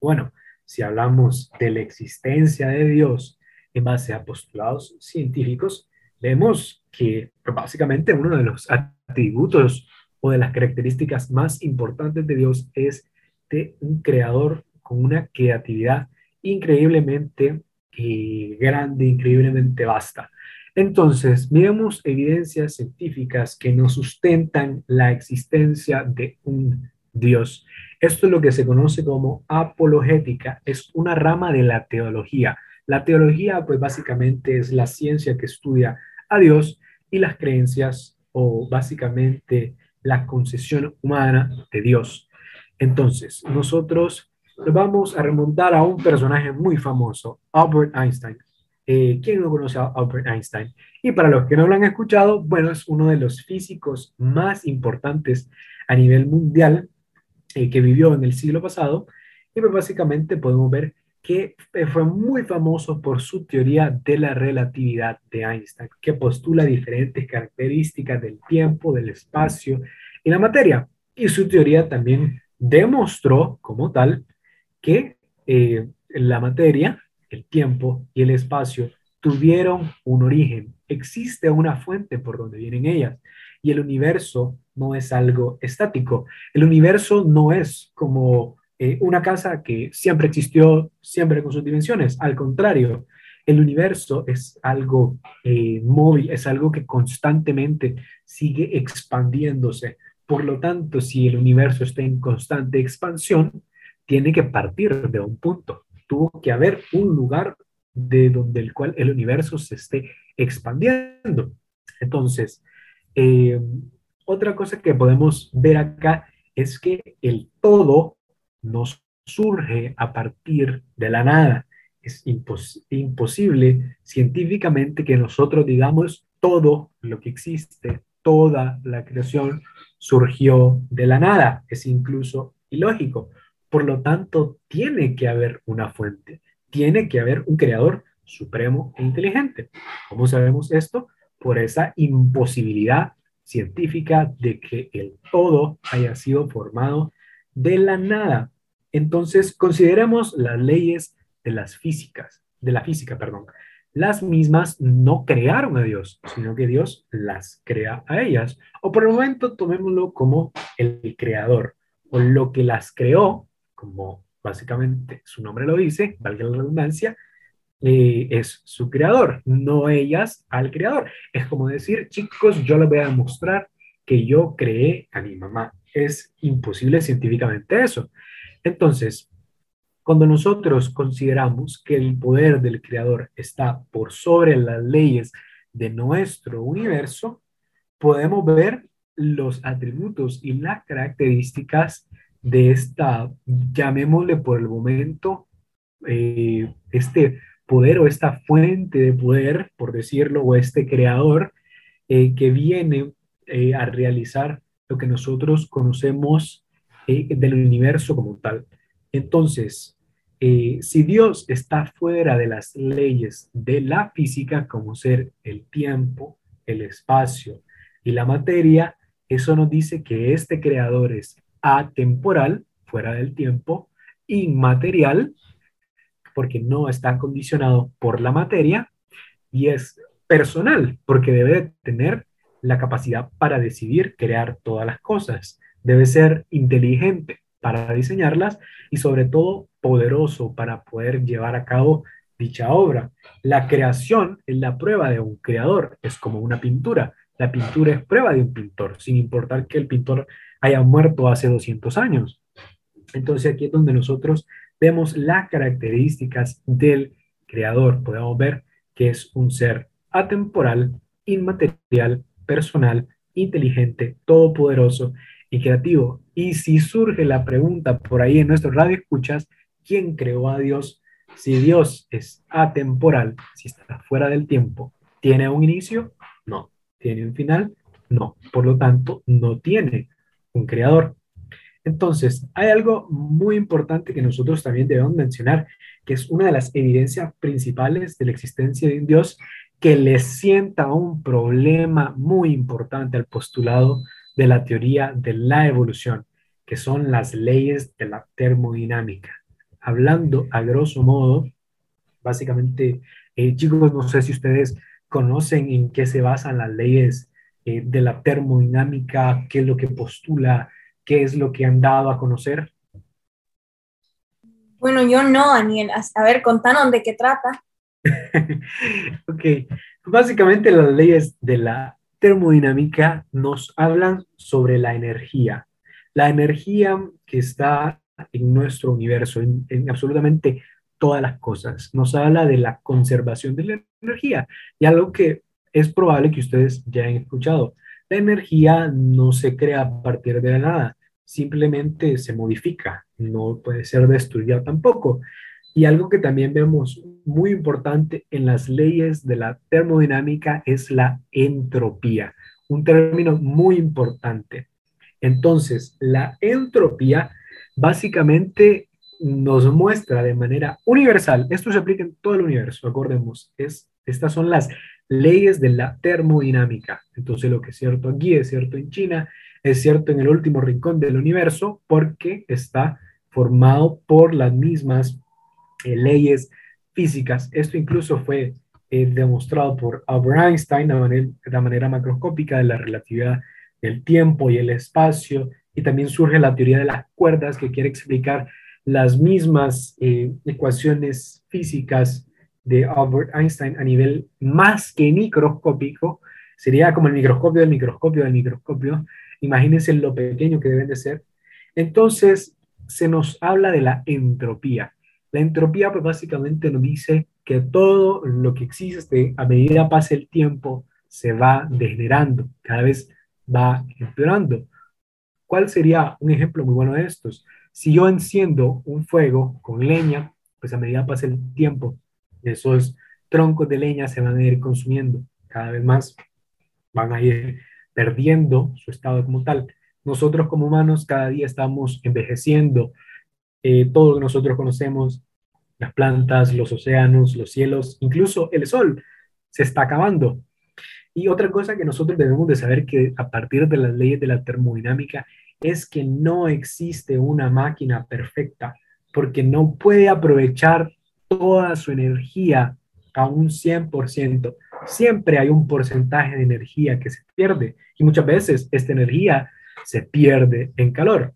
Speaker 2: Bueno, si hablamos de la existencia de Dios en base a postulados científicos, vemos que básicamente uno de los atributos o de las características más importantes de Dios es de un creador con una creatividad increíblemente eh, grande, increíblemente vasta. Entonces, vemos evidencias científicas que nos sustentan la existencia de un Dios. Esto es lo que se conoce como apologética, es una rama de la teología. La teología, pues básicamente es la ciencia que estudia a Dios y las creencias o básicamente la concesión humana de Dios. Entonces, nosotros vamos a remontar a un personaje muy famoso, Albert Einstein. Eh, ¿Quién no conoce Albert Einstein? Y para los que no lo han escuchado, bueno, es uno de los físicos más importantes a nivel mundial eh, que vivió en el siglo pasado. Y pues básicamente podemos ver que fue muy famoso por su teoría de la relatividad de Einstein, que postula diferentes características del tiempo, del espacio y la materia. Y su teoría también demostró como tal que eh, la materia, el tiempo y el espacio tuvieron un origen. Existe una fuente por donde vienen ellas. Y el universo no es algo estático. El universo no es como eh, una casa que siempre existió, siempre con sus dimensiones. Al contrario, el universo es algo eh, móvil, es algo que constantemente sigue expandiéndose. Por lo tanto, si el universo está en constante expansión, tiene que partir de un punto. Tuvo que haber un lugar de donde el cual el universo se esté expandiendo. Entonces, eh, otra cosa que podemos ver acá es que el todo no surge a partir de la nada. Es imposible científicamente que nosotros digamos todo lo que existe, toda la creación surgió de la nada. Es incluso ilógico. Por lo tanto, tiene que haber una fuente, tiene que haber un creador supremo e inteligente. ¿Cómo sabemos esto? Por esa imposibilidad científica de que el todo haya sido formado de la nada. Entonces, consideremos las leyes de las físicas, de la física, perdón. Las mismas no crearon a Dios, sino que Dios las crea a ellas. O por el momento tomémoslo como el creador, o lo que las creó, como básicamente su nombre lo dice, valga la redundancia, eh, es su creador, no ellas al creador. Es como decir, chicos, yo les voy a demostrar que yo creé a mi mamá. Es imposible científicamente eso. Entonces, cuando nosotros consideramos que el poder del creador está por sobre las leyes de nuestro universo, podemos ver los atributos y las características de esta, llamémosle por el momento, eh, este poder o esta fuente de poder, por decirlo, o este creador eh, que viene eh, a realizar lo que nosotros conocemos del universo como tal. Entonces, si Dios está fuera de las leyes de la física, como ser el tiempo, el espacio y la materia, eso nos dice que este creador es atemporal, fuera del tiempo, inmaterial, porque no está condicionado por la materia, y es personal, porque debe tener la capacidad para decidir crear todas las cosas. Debe ser inteligente para diseñarlas y sobre todo poderoso para poder llevar a cabo dicha obra. La creación es la prueba de un creador, es como una pintura. La pintura es prueba de un pintor, sin importar que el pintor haya muerto hace 200 años. Entonces aquí es donde nosotros vemos las características del creador. Podemos ver que es un ser atemporal, inmaterial, personal, inteligente, todopoderoso y creativo. Y si surge la pregunta por ahí en nuestro radio escuchas, ¿quién creó a Dios? Si Dios es atemporal, si está fuera del tiempo, ¿tiene un inicio? No. ¿Tiene un final? No. Por lo tanto, no tiene un creador. Entonces, hay algo muy importante que nosotros también debemos mencionar, que es una de las evidencias principales de la existencia de un Dios que le sienta un problema muy importante al postulado de la teoría de la evolución, que son las leyes de la termodinámica. Hablando a grosso modo, básicamente, eh, chicos, no sé si ustedes conocen en qué se basan las leyes eh, de la termodinámica, qué es lo que postula, qué es lo que han dado a conocer?
Speaker 1: Bueno, yo no, Daniel. A ver, contanos de qué trata.
Speaker 2: ok, básicamente las leyes de la termodinámica nos hablan sobre la energía. La energía que está en nuestro universo, en, en absolutamente todas las cosas. Nos habla de la conservación de la energía y algo que es probable que ustedes ya hayan escuchado. La energía no se crea a partir de la nada, simplemente se modifica, no puede ser destruida tampoco. Y algo que también vemos muy importante en las leyes de la termodinámica es la entropía, un término muy importante. Entonces, la entropía básicamente nos muestra de manera universal, esto se aplica en todo el universo, acordemos, es, estas son las leyes de la termodinámica. Entonces lo que es cierto aquí es cierto en China, es cierto en el último rincón del universo porque está formado por las mismas eh, leyes físicas. Esto incluso fue eh, demostrado por Albert Einstein de manera, manera macroscópica de la relatividad del tiempo y el espacio. Y también surge la teoría de las cuerdas que quiere explicar las mismas eh, ecuaciones físicas de Albert Einstein a nivel más que microscópico, sería como el microscopio del microscopio del microscopio. Imagínense lo pequeño que deben de ser. Entonces, se nos habla de la entropía. La entropía, pues básicamente nos dice que todo lo que existe a medida pasa el tiempo se va degenerando, cada vez va empeorando. ¿Cuál sería un ejemplo muy bueno de estos? Si yo enciendo un fuego con leña, pues a medida pasa el tiempo esos troncos de leña se van a ir consumiendo cada vez más, van a ir perdiendo su estado como tal. Nosotros como humanos cada día estamos envejeciendo. Eh, todo lo que nosotros conocemos, las plantas, los océanos, los cielos, incluso el sol, se está acabando. Y otra cosa que nosotros debemos de saber que a partir de las leyes de la termodinámica es que no existe una máquina perfecta, porque no puede aprovechar toda su energía a un 100%, siempre hay un porcentaje de energía que se pierde y muchas veces esta energía se pierde en calor.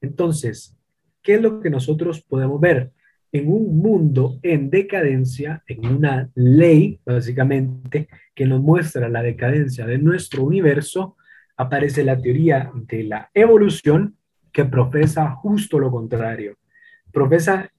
Speaker 2: Entonces, ¿qué es lo que nosotros podemos ver? En un mundo en decadencia, en una ley básicamente que nos muestra la decadencia de nuestro universo, aparece la teoría de la evolución que profesa justo lo contrario. Profesa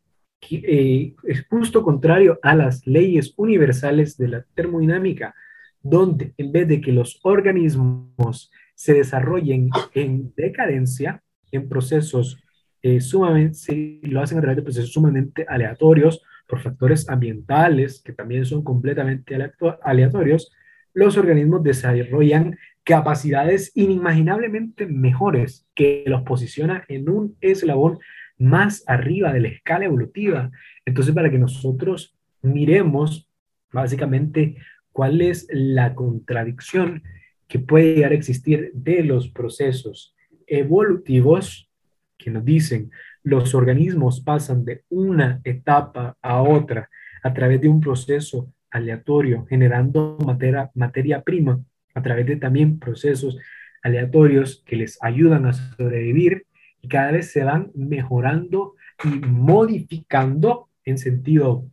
Speaker 2: eh, es justo contrario a las leyes universales de la termodinámica. donde en vez de que los organismos se desarrollen en decadencia, en procesos eh, sumamente, lo hacen a través de procesos sumamente aleatorios, por factores ambientales, que también son completamente aleatorios, los organismos desarrollan capacidades inimaginablemente mejores que los posiciona en un eslabón más arriba de la escala evolutiva. Entonces, para que nosotros miremos básicamente cuál es la contradicción que puede llegar a existir de los procesos evolutivos que nos dicen los organismos pasan de una etapa a otra a través de un proceso aleatorio, generando materia, materia prima a través de también procesos aleatorios que les ayudan a sobrevivir y cada vez se van mejorando y modificando en sentido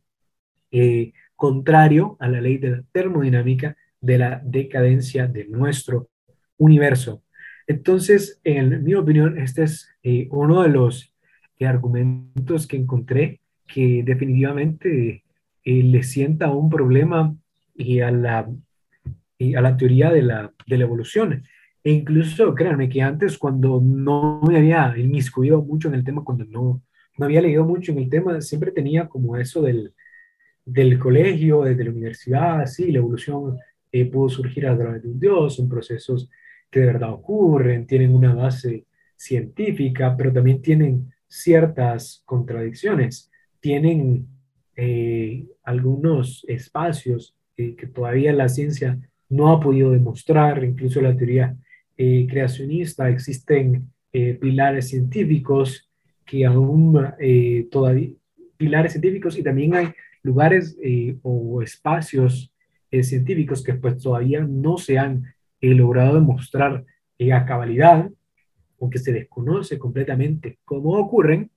Speaker 2: eh, contrario a la ley de la termodinámica de la decadencia de nuestro universo. Entonces, en mi opinión, este es eh, uno de los eh, argumentos que encontré que definitivamente le sienta un problema y a la, y a la teoría de la, de la evolución. E incluso, créanme que antes cuando no me había inmiscuido mucho en el tema, cuando no, no había leído mucho en el tema, siempre tenía como eso del, del colegio, desde la universidad, sí, la evolución eh, pudo surgir a través de un dios, son procesos que de verdad ocurren, tienen una base científica, pero también tienen ciertas contradicciones, tienen eh, algunos espacios eh, que todavía la ciencia no ha podido demostrar, incluso la teoría eh, creacionista, existen eh, pilares científicos que aún eh, todavía, pilares científicos y también hay lugares o espacios científicos que pues todavía no se han logrado demostrar a cabalidad o que se desconoce completamente cómo ocurren,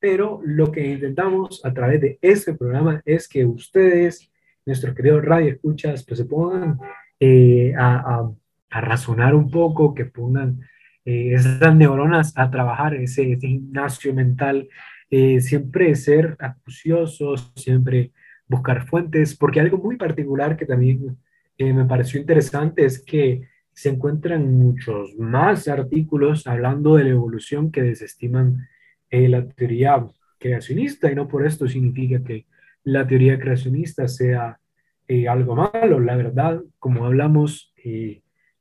Speaker 2: pero lo que intentamos a través de este programa es que ustedes, nuestros queridos radio escuchas, pues se pongan a razonar un poco, que pongan eh, esas neuronas a trabajar, ese, gimnasio mental, eh, siempre ser acuciosos, siempre buscar fuentes, porque algo muy particular que también eh, me pareció interesante es que se encuentran muchos más artículos hablando de la evolución que desestiman la teoría creacionista y no por esto significa que la teoría creacionista sea algo malo. La verdad, como hablamos,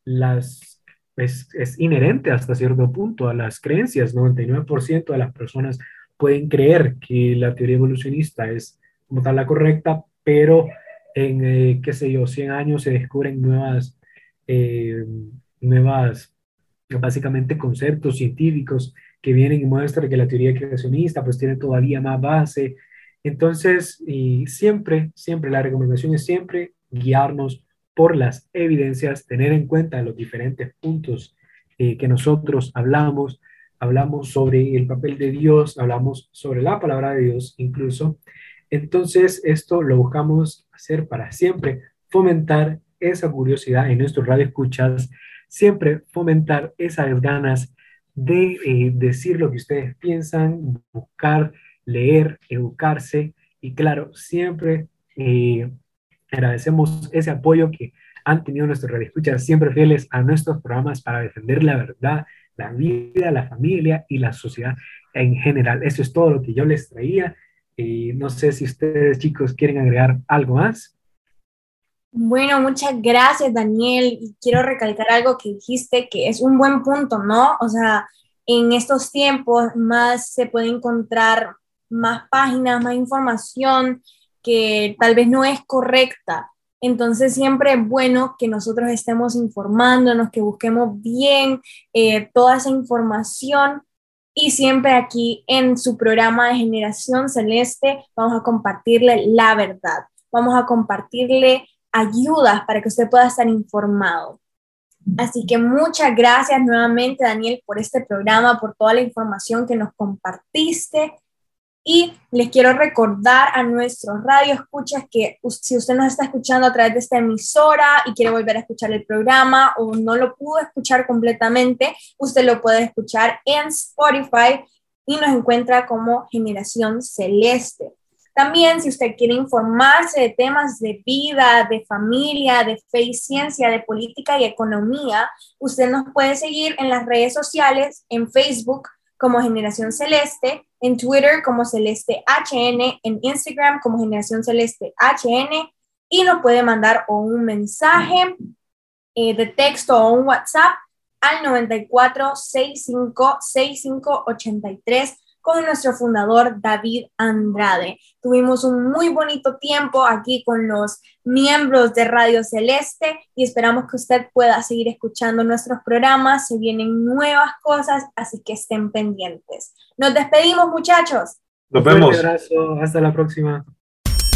Speaker 2: las, es, inherente hasta cierto punto a las creencias. 99% de las personas pueden creer que la teoría evolucionista es como tal la correcta, pero en, eh, qué sé yo, 100 años se descubren nuevas, eh, nuevas, básicamente conceptos científicos que vienen y muestran que la teoría creacionista pues tiene todavía más base. Entonces, y siempre, siempre, la recomendación es siempre guiarnos por las evidencias, tener en cuenta los diferentes puntos eh, que nosotros hablamos, hablamos sobre el papel de Dios, hablamos sobre la palabra de Dios incluso. Entonces, esto lo buscamos hacer para siempre, fomentar esa curiosidad en nuestros radio escuchas, siempre fomentar esas ganas de eh, decir lo que ustedes piensan, buscar, leer, educarse y claro, siempre eh, Agradecemos ese apoyo que han tenido nuestros radioescuchas siempre fieles a nuestros programas para defender la verdad, la vida, la familia y la sociedad en general. Eso es todo lo que yo les traía. Y no sé si ustedes, chicos, quieren agregar algo más.
Speaker 1: Bueno, muchas gracias, Daniel. Y quiero recalcar algo que dijiste, que es un buen punto, ¿no? O sea, en estos tiempos más se puede encontrar más páginas, más información que tal vez no es correcta. Entonces siempre es bueno que nosotros estemos informándonos, que busquemos bien eh, toda esa información y siempre aquí en su programa de Generación Celeste vamos a compartirle la verdad, vamos a compartirle ayudas para que usted pueda estar informado. Así que muchas gracias nuevamente, Daniel, por este programa, por toda la información que nos compartiste. Y les quiero recordar a nuestros radio escuchas que si usted nos está escuchando a través de esta emisora y quiere volver a escuchar el programa o no lo pudo escuchar completamente, usted lo puede escuchar en Spotify y nos encuentra como Generación Celeste. También, si usted quiere informarse de temas de vida, de familia, de fe y ciencia, de política y economía, usted nos puede seguir en las redes sociales, en Facebook como Generación Celeste, en Twitter como Celeste HN, en Instagram como Generación Celeste HN y nos puede mandar un mensaje eh, de texto o un WhatsApp al 94 65 65 83 con nuestro fundador David Andrade. Tuvimos un muy bonito tiempo aquí con los miembros de Radio Celeste y esperamos que usted pueda seguir escuchando nuestros programas. Se vienen nuevas cosas, así que estén pendientes. Nos despedimos, muchachos.
Speaker 4: Nos vemos.
Speaker 2: Un abrazo. Hasta la próxima.